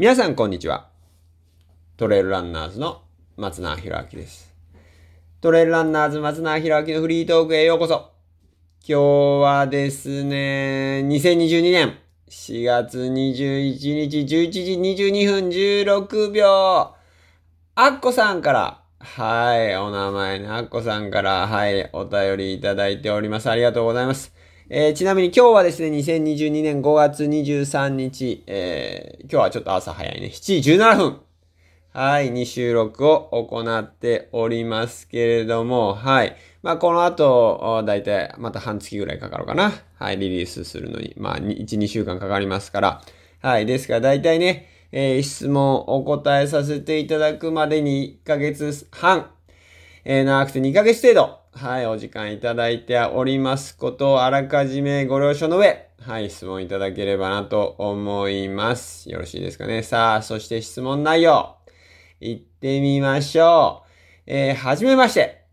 皆さんこんにちは。トレイルランナーズの松永博明です。トレイルランナーズ松永博明のフリートークへようこそ。今日はですね、2022年4月21日11時22分16秒。アッコさんから、はい、お名前ね、アッコさんから、はい、お便りいただいております。ありがとうございます。えーちなみに今日はですね、2022年5月23日、えー今日はちょっと朝早いね、7時17分。はい、に収録を行っておりますけれども、はい。まあ、この後、だいたいまた半月ぐらいかかるかな。はい、リリースするのに。まあ、1、2週間かかりますから。はい、ですからだいたいね、えー質問お答えさせていただくまでに1ヶ月半、えー長くて2ヶ月程度、はい、お時間いただいておりますことをあらかじめご了承の上、はい、質問いただければなと思います。よろしいですかね。さあ、そして質問内容、行ってみましょう。えーはじめまして。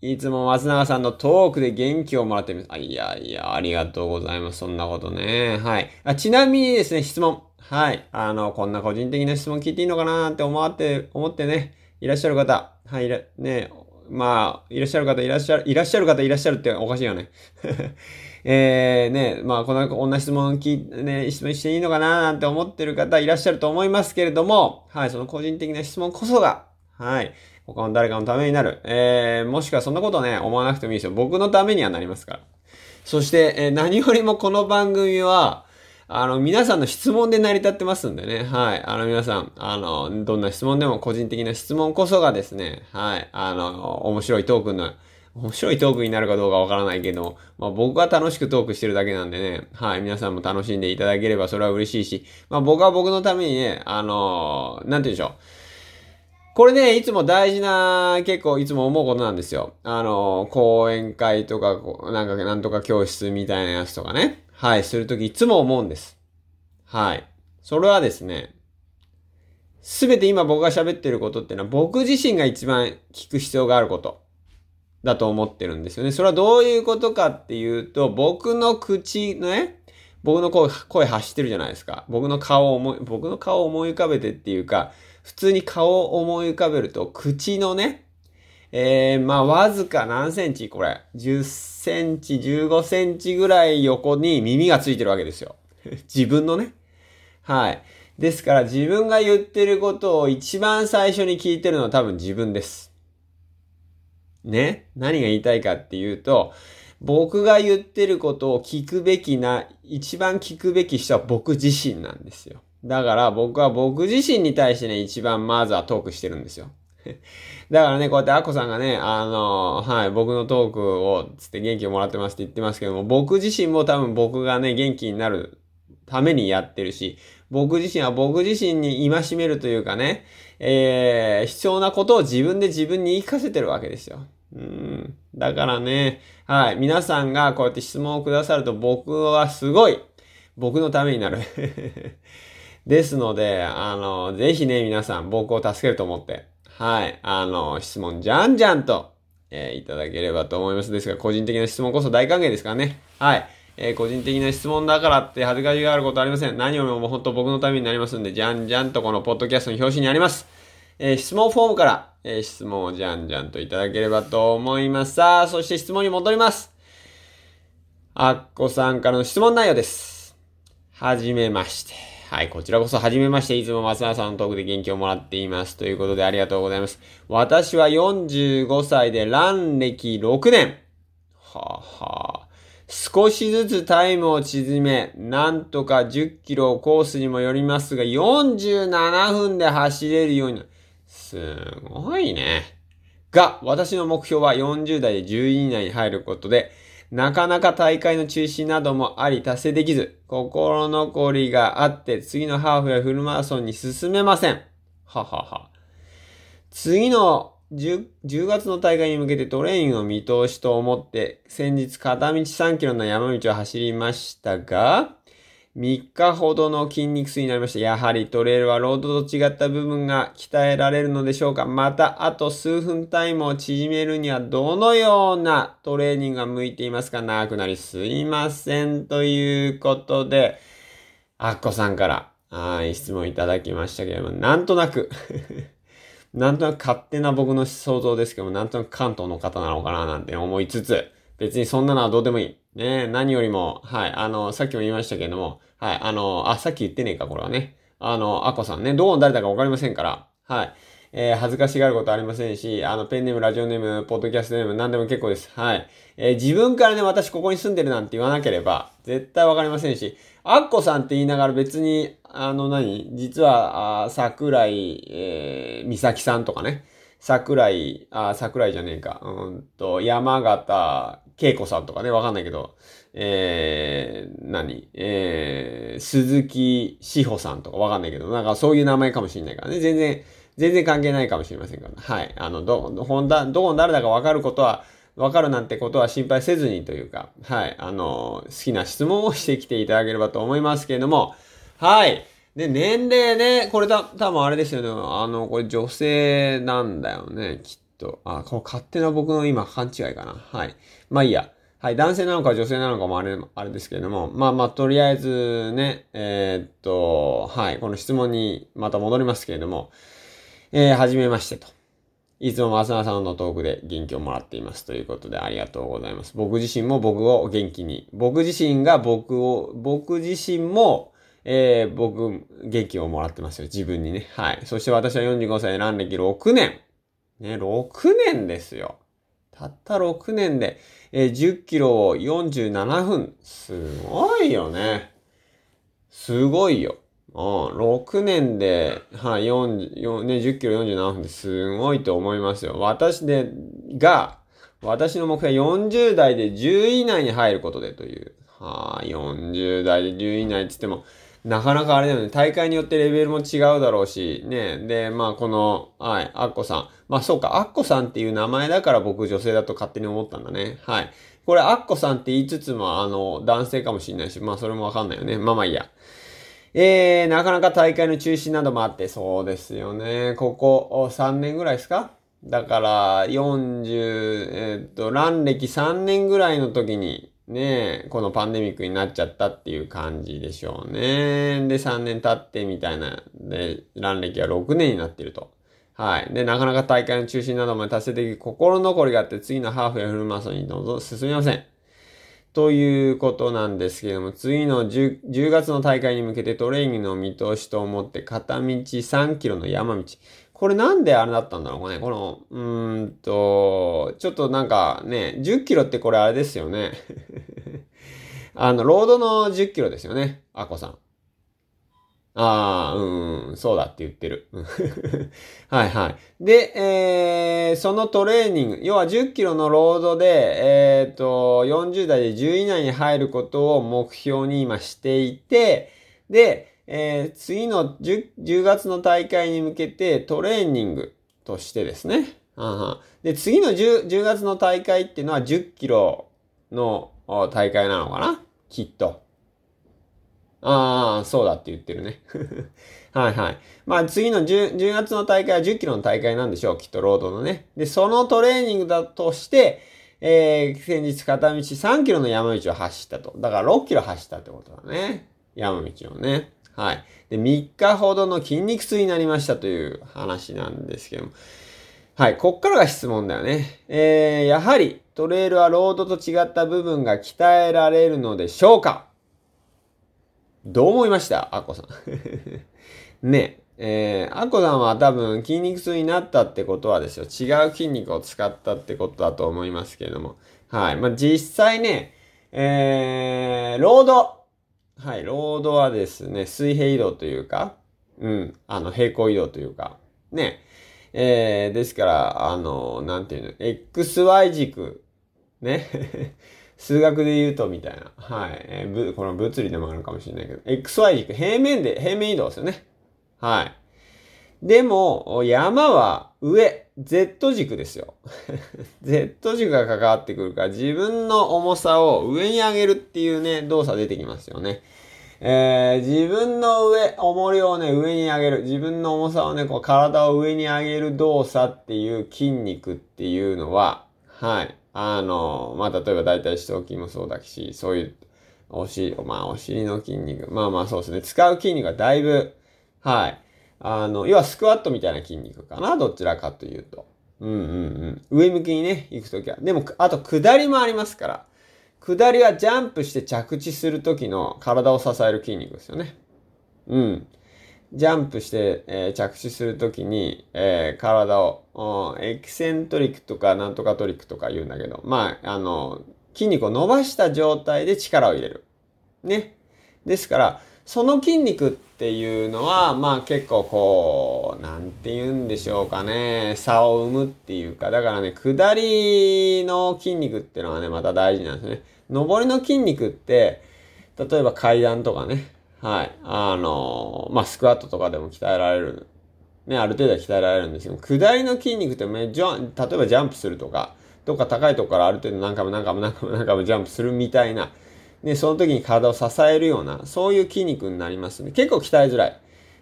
いつも松永さんのトークで元気をもらっています。あ、いやいや、ありがとうございます。そんなことね。はい。あちなみにですね、質問。はい。あの、こんな個人的な質問聞いていいのかなって思って、思ってね、いらっしゃる方。はい、ね、まあ、いらっしゃる方、いらっしゃる、いらっしゃる方、いらっしゃるっておかしいよね。えー、ね、まあ、この、こんな質問聞い、ね、質問していいのかななんて思ってる方いらっしゃると思いますけれども、はい、その個人的な質問こそが、はい、他の誰かのためになる。えー、もしくはそんなことね、思わなくてもいいですよ。僕のためにはなりますから。そして、えー何よりもこの番組は、あの、皆さんの質問で成り立ってますんでね。はい。あの、皆さん、あの、どんな質問でも個人的な質問こそがですね、はい。あの、面白いトークの、面白いトークになるかどうかわからないけど、まあ僕は楽しくトークしてるだけなんでね、はい。皆さんも楽しんでいただければそれは嬉しいし、まあ僕は僕のためにね、あの、なんて言うんでしょう。これね、いつも大事な、結構いつも思うことなんですよ。あの、講演会とか、なんか、なんとか教室みたいなやつとかね。はい、するときいつも思うんです。はい。それはですね、すべて今僕が喋ってることっていうのは僕自身が一番聞く必要があることだと思ってるんですよね。それはどういうことかっていうと、僕の口のね、僕の声、声発してるじゃないですか。僕の顔を思い、僕の顔を思い浮かべてっていうか、普通に顔を思い浮かべると、口のね、えー、まあ、わずか何センチこれ。10センチ、15センチぐらい横に耳がついてるわけですよ。自分のね。はい。ですから自分が言ってることを一番最初に聞いてるのは多分自分です。ね何が言いたいかっていうと、僕が言ってることを聞くべきな、一番聞くべき人は僕自身なんですよ。だから僕は僕自身に対してね、一番まずはトークしてるんですよ。だからね、こうやってアッコさんがね、あの、はい、僕のトークをつって元気をもらってますって言ってますけども、僕自身も多分僕がね、元気になるためにやってるし、僕自身は僕自身に戒めるというかね、えー、必要なことを自分で自分に言い聞かせてるわけですよ。うん。だからね、はい、皆さんがこうやって質問をくださると僕はすごい、僕のためになる。ですので、あの、ぜひね、皆さん僕を助けると思って、はい、あの、質問じゃんじゃんと、えーいただければと思います。ですが、個人的な質問こそ大歓迎ですからね。はい。えー個人的な質問だからって恥ずかしがあることありません。何よりももう本当僕のためになりますんで、じゃんじゃんとこのポッドキャストの表紙にあります。えー質問フォームから、えー質問をじゃんじゃんといただければと思います。さあ、そして質問に戻ります。あっこさんからの質問内容です。はじめまして。はい、こちらこそはじめまして。いつも松永さんのトークで元気をもらっています。ということでありがとうございます。私は45歳でラン歴6年。はあ、はあ。少しずつタイムを縮め、なんとか10キロコースにもよりますが、47分で走れるようになる。すごいね。が、私の目標は40代で10位以内に入ることで、なかなか大会の中止などもあり達成できず、心残りがあって次のハーフやフルマラソンに進めません。ははは。次の 10, 10月の大会に向けてトレイングの見通しと思って、先日片道3キロの山道を走りましたが、3日ほどの筋肉痛になりました。やはりトレイルはロードと違った部分が鍛えられるのでしょうかまた、あと数分タイムを縮めるにはどのようなトレーニングが向いていますか長くなりすいません。ということで、アッコさんから、はい、質問いただきましたけれども、なんとなく なんとなく勝手な僕の想像ですけども、なんとなく関東の方なのかななんて思いつつ、別にそんなのはどうでもいい。ね何よりも、はい、あの、さっきも言いましたけれども、はい、あの、あ、さっき言ってねえか、これはね。あの、アコさんね、どこの誰だかわかりませんから、はい。えー、恥ずかしがることありませんし、あの、ペンネーム、ラジオネーム、ポッドキャストネーム、何でも結構です。はい。えー、自分からね、私ここに住んでるなんて言わなければ、絶対わかりませんし、アッコさんって言いながら別に、あの何、実は、あ桜井、えー、美咲さんとかね、桜井、あ、桜井じゃねえか、うんと、山形恵子さんとかね、わかんないけど、えー、何？えー、鈴木志保さんとかわかんないけど、なんかそういう名前かもしれないからね、全然、全然関係ないかもしれませんから、はい。あの、ど、ほんだ、どこの誰だかわかることは、わかるなんてことは心配せずにというか、はい。あの、好きな質問をしてきていただければと思いますけれども、はい。で、年齢ね、これた、多分あれですよね。あの、これ女性なんだよね、きっと。あ、これ勝手な僕の今勘違いかな。はい。まあいいや。はい。男性なのか女性なのかもあれ、あれですけれども。まあまあ、とりあえずね、えー、っと、はい。この質問にまた戻りますけれども。えー、はじめましてと。いつも松永さんのトークで元気をもらっています。ということでありがとうございます。僕自身も僕を元気に、僕自身が僕を、僕自身も、えー、僕、元気をもらってますよ。自分にね。はい。そして私は45歳で乱歴6年。ね、6年ですよ。たった6年で、えー、10キロを47分。すごいよね。すごいよ。うん、6年で、はい、4、ね、10キロ47分ですごいと思いますよ。私で、が、私の目標は40代で10位以内に入ることでという。はあ、40代で10位以内って言っても、なかなかあれだよね。大会によってレベルも違うだろうし、ね。で、まあ、この、はい、アッコさん。まあ、そうか、アッコさんっていう名前だから僕女性だと勝手に思ったんだね。はい。これ、アッコさんって言いつつも、あの、男性かもしれないし、まあ、それもわかんないよね。まあまあいいや。えー、なかなか大会の中止などもあって、そうですよね。ここ3年ぐらいですか？だから、40、えー、っと、乱歴3年ぐらいの時に、ねこのパンデミックになっちゃったっていう感じでしょうね。で、3年経ってみたいな、で、乱歴は6年になってると。はい。で、なかなか大会の中止なども達成的心残りがあって、次のハーフやフルマラソンにどうぞ進みません。ということなんですけども、次の 10, 10月の大会に向けてトレーニングの見通しと思って片道3キロの山道。これなんであれだったんだろうね。この、うーんと、ちょっとなんかね、10キロってこれあれですよね。あの、ロードの10キロですよね。アコさん。ああ、うん、そうだって言ってる。はいはい。で、えー、そのトレーニング、要は10キロのロードで、えっ、ー、と、40代で10位以内に入ることを目標に今していて、で、えー、次の 10, 10月の大会に向けてトレーニングとしてですね。で、次の 10, 10月の大会っていうのは10キロの大会なのかな？きっと。ああ、そうだって言ってるね。はいはい。まあ次の 10, 10月の大会は10キロの大会なんでしょう。きっとロードのね。で、そのトレーニングだとして、えー、先日片道3キロの山道を走ったと。だから6キロ走ったってことだね。山道をね。はい。で、3日ほどの筋肉痛になりましたという話なんですけども。はい。こっからが質問だよね。えー、やはりトレイルはロードと違った部分が鍛えられるのでしょうか？どう思いました？アッコさん。ねえー、アッコさんは多分筋肉痛になったってことはですよ。違う筋肉を使ったってことだと思いますけれども。はい。まあ、実際ね、えー、ロード。はい、ロードはですね、水平移動というか、うん、あの、平行移動というか、ね。えー、ですから、あの、なんていうの、XY 軸、ね。数学で言うとみたいな。はい。えー、この物理でもあるかもしれないけど、XY 軸、平面で、平面移動ですよね。はい。でも、山は上、Z 軸ですよ。Z 軸が関わってくるから、自分の重さを上に上げるっていうね、動作出てきますよね。えー、自分の上、重りをね、上に上げる。自分の重さをね、こう体を上に上げる動作っていう筋肉っていうのは、はい。あの、まあ、例えば大体四頭筋もそうだし、そういう、お尻、まあお尻の筋肉。まあまあそうですね。使う筋肉がだいぶ、はい。あの、要はスクワットみたいな筋肉かな。どちらかというと。うんうんうん。上向きにね、行くときは。でも、あと下りもありますから。下りはジャンプして着地するときの体を支える筋肉ですよね。うん。ジャンプして、えー、着地するときに、えー、体を、エキセントリックとかなんとかトリックとか言うんだけど、まあ、あの、筋肉を伸ばした状態で力を入れる。ね。ですから、その筋肉っていうのは、まあ結構こう、なんて言うんでしょうかね、差を生むっていうか、だからね、下りの筋肉っていうのはね、また大事なんですね。上りの筋肉って、例えば階段とかね、はい。あの、まあ、スクワットとかでも鍛えられる。ね、ある程度は鍛えられるんですけど、下りの筋肉ってめジャ、例えばジャンプするとか、どっか高いとこからある程度何回も何回も何回も何回もジャンプするみたいな、ね、その時に体を支えるような、そういう筋肉になりますね。結構鍛えづらい。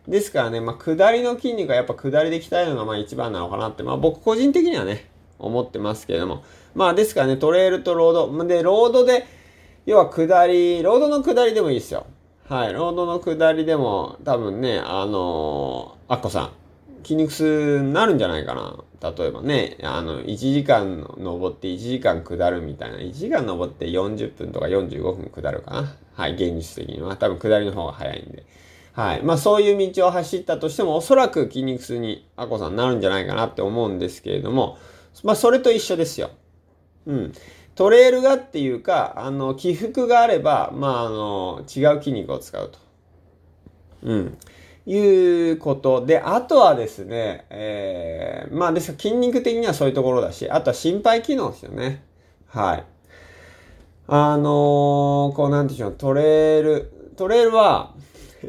ですからね、まあ、下りの筋肉はやっぱ下りで鍛えるのがまあ一番なのかなって、まあ僕個人的にはね、思ってますけれども。まあですからね、トレイルとロード。で、ロードで、要は下り、ロードの下りでもいいですよ。はい、ロードの下りでも多分ね、あのー、アッコさん、筋肉痛になるんじゃないかな。例えばね、あの、1時間登って1時間下るみたいな。1時間登って40分とか45分下るかな。はい、現実的には。多分下りの方が早いんで。はい。まあそういう道を走ったとしても、おそらく筋肉痛にアッコさんなるんじゃないかなって思うんですけれども、まあそれと一緒ですよ。うん。トレールがっていうか、あの、起伏があれば、まあ、あの、違う筋肉を使うと。うん。いうことで、あとはですね、えー、まあです筋肉的にはそういうところだし、あとは心肺機能ですよね。はい。あのー、こうなんていうんでしょう、トレール、トレールは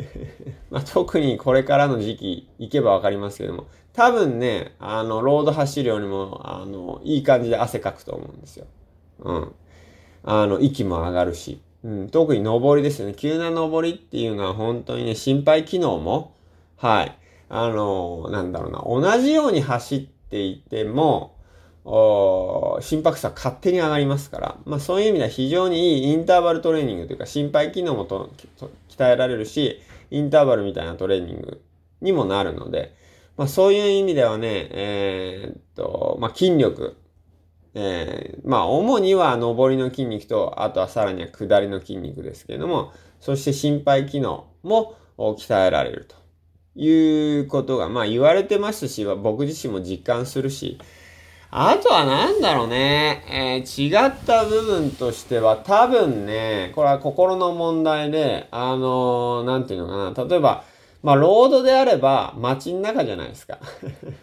まあ、特にこれからの時期行けばわかりますけども、多分ね、あの、ロード走るよりも、あの、いい感じで汗かくと思うんですよ。うん。あの、息も上がるし。うん、特に登りですよね。急な登りっていうのは本当にね、心肺機能も、はい。あの、なんだろうな、同じように走っていても、心拍数は勝手に上がりますから、まあそういう意味では非常にいいインターバルトレーニングというか心肺機能もと鍛えられるし、インターバルみたいなトレーニングにもなるので、まあそういう意味ではね、えー、っと、まあ筋力、えー、まあ、主には上りの筋肉と、あとはさらには下りの筋肉ですけれども、そして心肺機能も鍛えられるということが、まあ言われてますし、僕自身も実感するし、あとはなんだろうね、えー、違った部分としては多分ね、これは心の問題で、あのー、なんていうのかな、例えば、まあロードであれば街の中じゃないですか。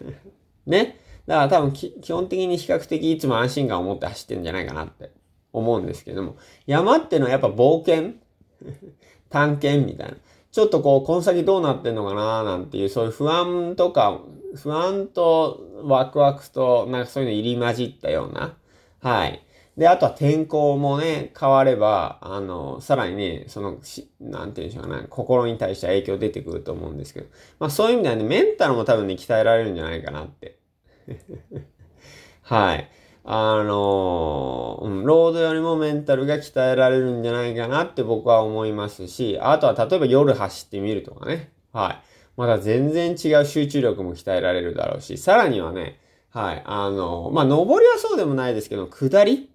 ね。だから多分基本的に比較的いつも安心感を持って走ってんじゃないかなって思うんですけども、山ってのはやっぱ冒険？探検みたいな。ちょっとこう、この先どうなってんのかななんていう、そういう不安とか、不安とワクワクと、なんかそういうの入り混じったような。はい。で、あとは天候もね、変われば、あの、さらにね、その、なんていうんでしょうかね、心に対して影響出てくると思うんですけど、まあそういう意味ではね、メンタルも多分ね、鍛えられるんじゃないかなって はい。あのうん、ロードよりもメンタルが鍛えられるんじゃないかなって僕は思いますし、あとは例えば夜走ってみるとかね。はい。まだ全然違う集中力も鍛えられるだろうし、さらにはね、はい。あのまあ、登りはそうでもないですけど、下り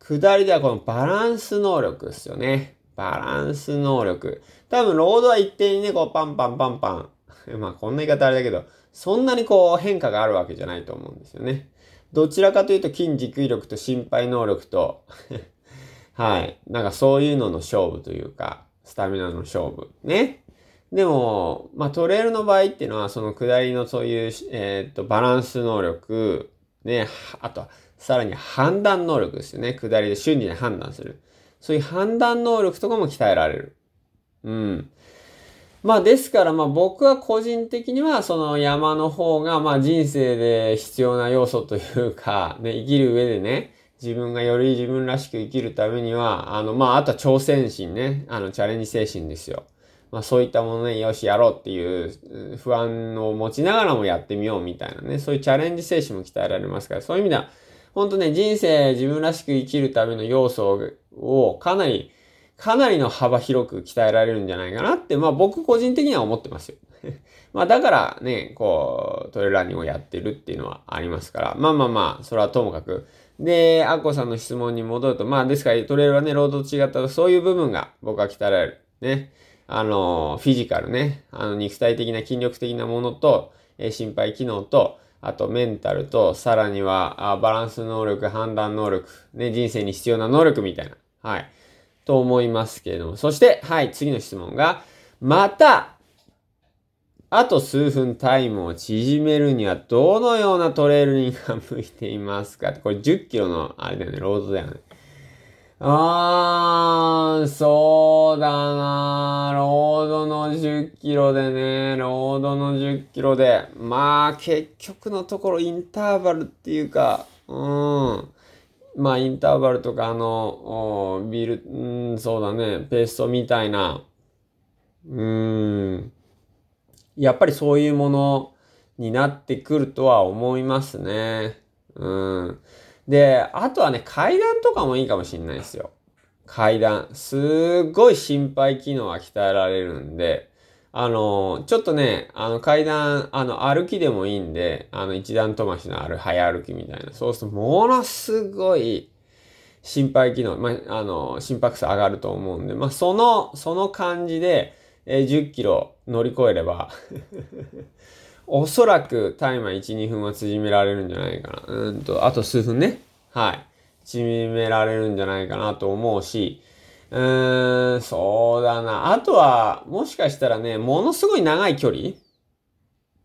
下りではこのバランス能力ですよね。バランス能力。多分、ロードは一定にね、こう、パンパンパンパン。まあ、こんな言い方あれだけど、そんなにこう変化があるわけじゃないと思うんですよね。どちらかというと筋持久力と心肺能力と はい。なんかそういうのの勝負というか、スタミナの勝負。ね。でも、まあトレイルの場合っていうのは、その下りのそういう、えー、っと、バランス能力、ね、あとは、さらに判断能力ですよね。下りで瞬時に判断する。そういう判断能力とかも鍛えられる。うん。まあですからまあ僕は個人的にはその山の方がまあ人生で必要な要素というか、ね、生きる上でね、自分がより自分らしく生きるためには、あのまああとは挑戦心ね、あのチャレンジ精神ですよ。まあそういったものね、よしやろうっていう不安を持ちながらもやってみようみたいなね、そういうチャレンジ精神も鍛えられますから、そういう意味では、本当ね、人生自分らしく生きるための要素をかなりかなりの幅広く鍛えられるんじゃないかなって、まあ僕個人的には思ってますよ。まあだからね、こう、トレーラーニングをやってるっていうのはありますから、まあまあまあ、それはともかく。で、アッコさんの質問に戻ると、まあですからトレールはね、ロードと違ったそういう部分が僕は鍛えられる。ね。あの、フィジカルね。あの、肉体的な筋力的なものと、え、心肺機能と、あとメンタルと、さらにはあバランス能力、判断能力、ね、人生に必要な能力みたいな。はい。と思いますけれども。そして、はい、次の質問が、また、あと数分タイムを縮めるにはどのようなトレーニングが向いていますか？これ10キロの、あれだよね、ロードだよね。あー、そうだなロードの10キロでね、ロードの10キロで、まあ結局のところインターバルっていうか、うん。まあインターバルとかあの、ビル、うん、そうだね、ペーストみたいな、うん。やっぱりそういうものになってくるとは思いますね。うん。で、あとはね、階段とかもいいかもしんないですよ。階段。すっごい心肺機能は鍛えられるんで、あの、ちょっとね、あの階段、あの歩きでもいいんで、あの一段飛ばしのある早歩きみたいな。そうするとものすごい心肺機能、まあ、あの、心拍数上がると思うんで、まあ、その、その感じで、え、10キロ乗り越えれば おそらくタイマー1、2分は縮められるんじゃないかな。うんと、あと数分ね。はい。縮められるんじゃないかなと思うし、うーん、そうだな。あとは、もしかしたらね、ものすごい長い距離？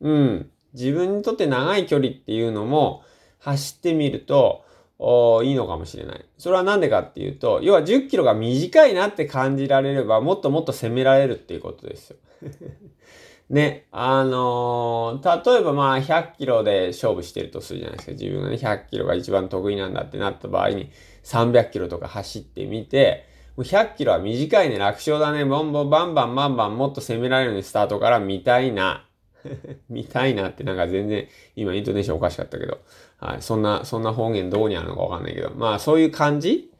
うん。自分にとって長い距離っていうのも走ってみると、おいいのかもしれない。それはなんでかっていうと、要は10キロが短いなって感じられれば、もっともっと攻められるっていうことですよ。ね、あのー、例えばまあ100キロで勝負してるとするじゃないですか。自分がね、100キロが一番得意なんだってなった場合に、300キロとか走ってみて、もう100キロは短いね、楽勝だね、ボンボンバンバンバンバンもっと攻められるようにスタートから見たいな。見たいなってなんか全然、今イントネーションおかしかったけど、はい、そんな、そんな方言どこにあるのかわかんないけど、まあそういう感じ？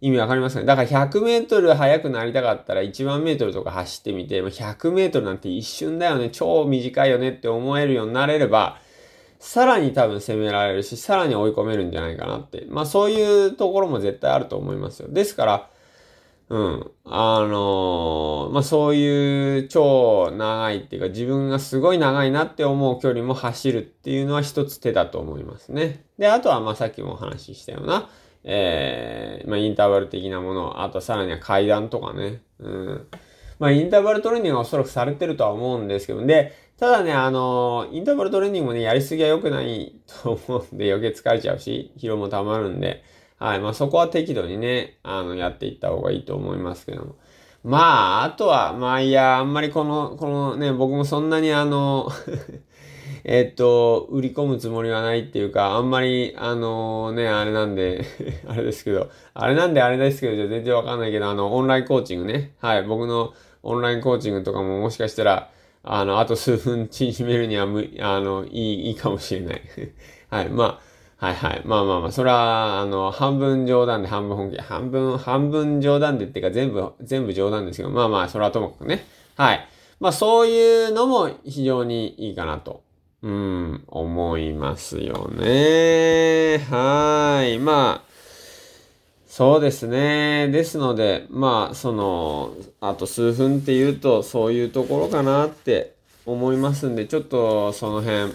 意味わかりますかね？だから100メートル速くなりたかったら1万メートルとか走ってみて、100メートルなんて一瞬だよね、超短いよねって思えるようになれれば、さらに多分攻められるし、さらに追い込めるんじゃないかなって。まあそういうところも絶対あると思いますよ。ですから、うん。あのー、まあ、そういう超長いっていうか自分がすごい長いなって思う距離も走るっていうのは一つ手だと思いますね。で、あとはま、さっきもお話ししたような、えー、まあ、インターバル的なもの、あとさらには階段とかね。うん。まあ、インターバルトレーニングはおそらくされてるとは思うんですけど、で、ただね、あの、インターバルトレーニングもね、やりすぎは良くないと思うんで、余計疲れちゃうし、疲労も溜まるんで、はい。まあそこは適度にね、あの、やっていった方がいいと思いますけども。まあ、あとは、まあいや、あんまりこの、このね、僕もそんなにあの えっと、売り込むつもりはないっていうか、あんまり、あのね、あれなんで あれですけど、あれなんであれですけど、じゃ全然わかんないけど、あの、オンラインコーチングね。はい。僕のオンラインコーチングとかももしかしたら、あの、あと数分 縮めるにはむ、あの、いい、いいかもしれないはい。まあ、はいはい。まあまあまあ、それは、あの、半分冗談で半分本気で。半分、半分冗談でっていうか全部、全部冗談ですけど、まあまあ、それはともかくね。はい。まあそういうのも非常にいいかなと、うん、思いますよね。はい。まあ、そうですね。ですので、まあ、その、あと数分っていうと、そういうところかなって思いますんで、ちょっとその辺、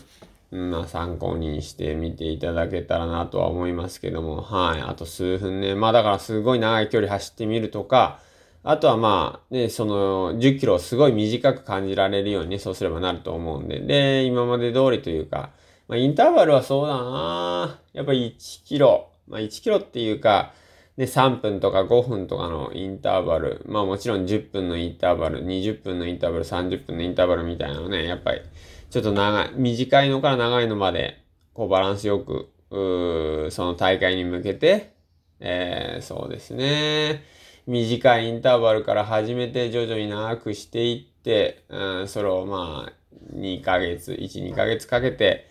まあ、参考にしてみていただけたらなとは思いますけども、はい。あと数分ね。まあ、だからすごい長い距離走ってみるとか、あとはまあ、ね、その10キロをすごい短く感じられるようにね、そうすればなると思うんで、で、今まで通りというか、まあ、インターバルはそうだな。やっぱり1キロ、まあ1キロっていうか、で、3分とか5分とかのインターバル、まあもちろん10分のインターバル、20分のインターバル、30分のインターバルみたいなのね、やっぱりちょっと長い、短いのから長いのまで、こうバランスよく、その大会に向けて、えー、そうですね。短いインターバルから始めて徐々に長くしていって、うん、それをまあ、2ヶ月、1、2ヶ月かけて、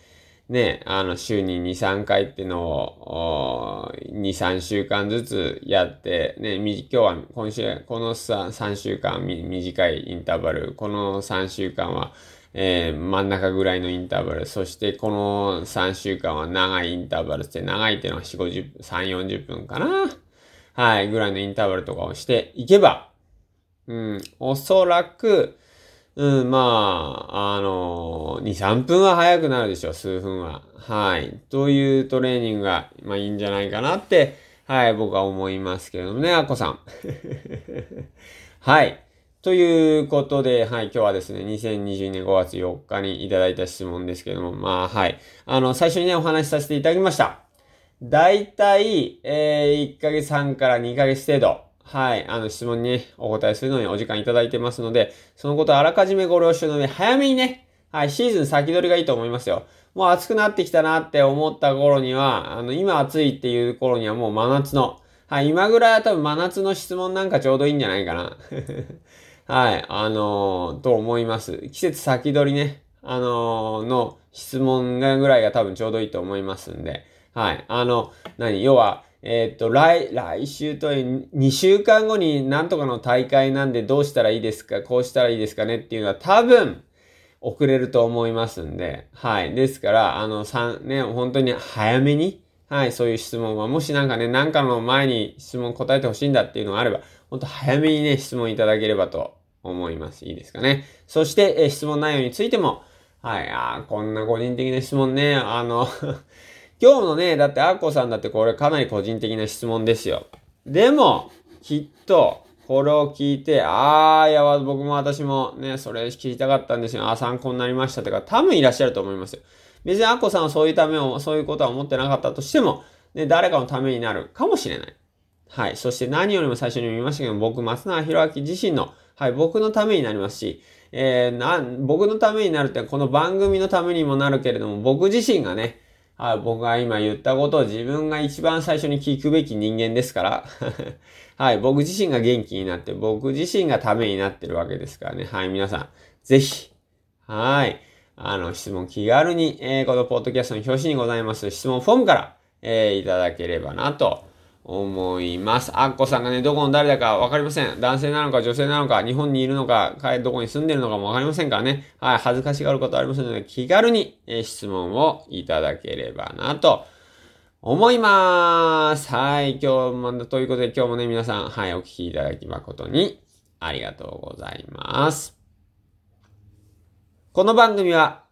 ね、あの、週に2、3回っていうのを、2、3週間ずつやって、ね、今日は、今週、この 3, 3週間短いインターバル、この3週間は、えー、真ん中ぐらいのインターバル、そしてこの3週間は長いインターバル。って、長いっていうのは4、50、3、40分かな。はい、ぐらいのインターバルとかをしていけば、うん、おそらく、うん、まあ、あのー、2、3分は早くなるでしょう、数分は。はい。というトレーニングが、まあいいんじゃないかなって、はい、僕は思いますけれどもね、アッコさん。はい。ということで、はい、今日はですね、2022年5月4日にいただいた質問ですけれども、まあ、はい。あの、最初にね、お話しさせていただきました。だいたい、えー、1ヶ月半から2ヶ月程度。はい。あの、質問にね、お答えするのにお時間いただいてますので、そのことをあらかじめご了承の上、早めにね、はい、シーズン先取りがいいと思いますよ。もう暑くなってきたなって思った頃には、あの、今暑いっていう頃にはもう真夏の、はい、今ぐらいは多分真夏の質問なんかちょうどいいんじゃないかな。はい、あのー、と思います。季節先取りね、あのー、の質問ぐらいが多分ちょうどいいと思いますんで、はい、あの、何要は、えっ、と、来、来週と2週間後になんとかの大会なんでどうしたらいいですかこうしたらいいですかねっていうのは多分遅れると思いますんで、はい。ですから、あの、三、ね、本当に早めに、はい、そういう質問は、もしなんかね、なんかの前に質問答えてほしいんだっていうのがあれば、本当早めにね、質問いただければと思います。いいですかね。そして、え質問内容についても、はい、あこんな個人的な質問ね、あの今日のね、だってアッコさんだってこれかなり個人的な質問ですよ。でも、きっと、これを聞いて、あー、いや、僕も私もね、それ聞きたかったんですよ。あ、参考になりましたとか、多分いらっしゃると思いますよ。別にアッコさんはそういうためを、そういうことは思ってなかったとしても、ね、誰かのためになるかもしれない。はい。そして何よりも最初に見ましたけど、僕、松永博明自身の、はい、僕のためになりますし、えー、な、僕のためになるって、この番組のためにもなるけれども、僕自身がね、はい、僕が今言ったことを自分が一番最初に聞くべき人間ですから。はい、僕自身が元気になって、僕自身がためになってるわけですからね。はい、皆さん、ぜひ、はい、あの、質問気軽に、えー、このポッドキャストの表紙にございます質問フォームから、えー、いただければなと思います。アッコさんがね、どこの誰だかわかりません。男性なのか女性なのか、日本にいるのか、どこに住んでるのかもわかりませんからね。はい、恥ずかしがることありませんので、気軽に、え、質問をいただければなと思いまーす。はい、今日も、ということで今日もね、皆さん、はい、お聞きいただき誠にありがとうございます。この番組は、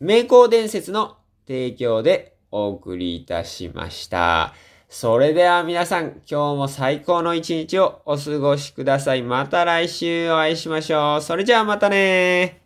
名工伝説の提供でお送りいたしました。それでは皆さん、今日も最高の一日をお過ごしください。また来週お会いしましょう。それじゃあまたね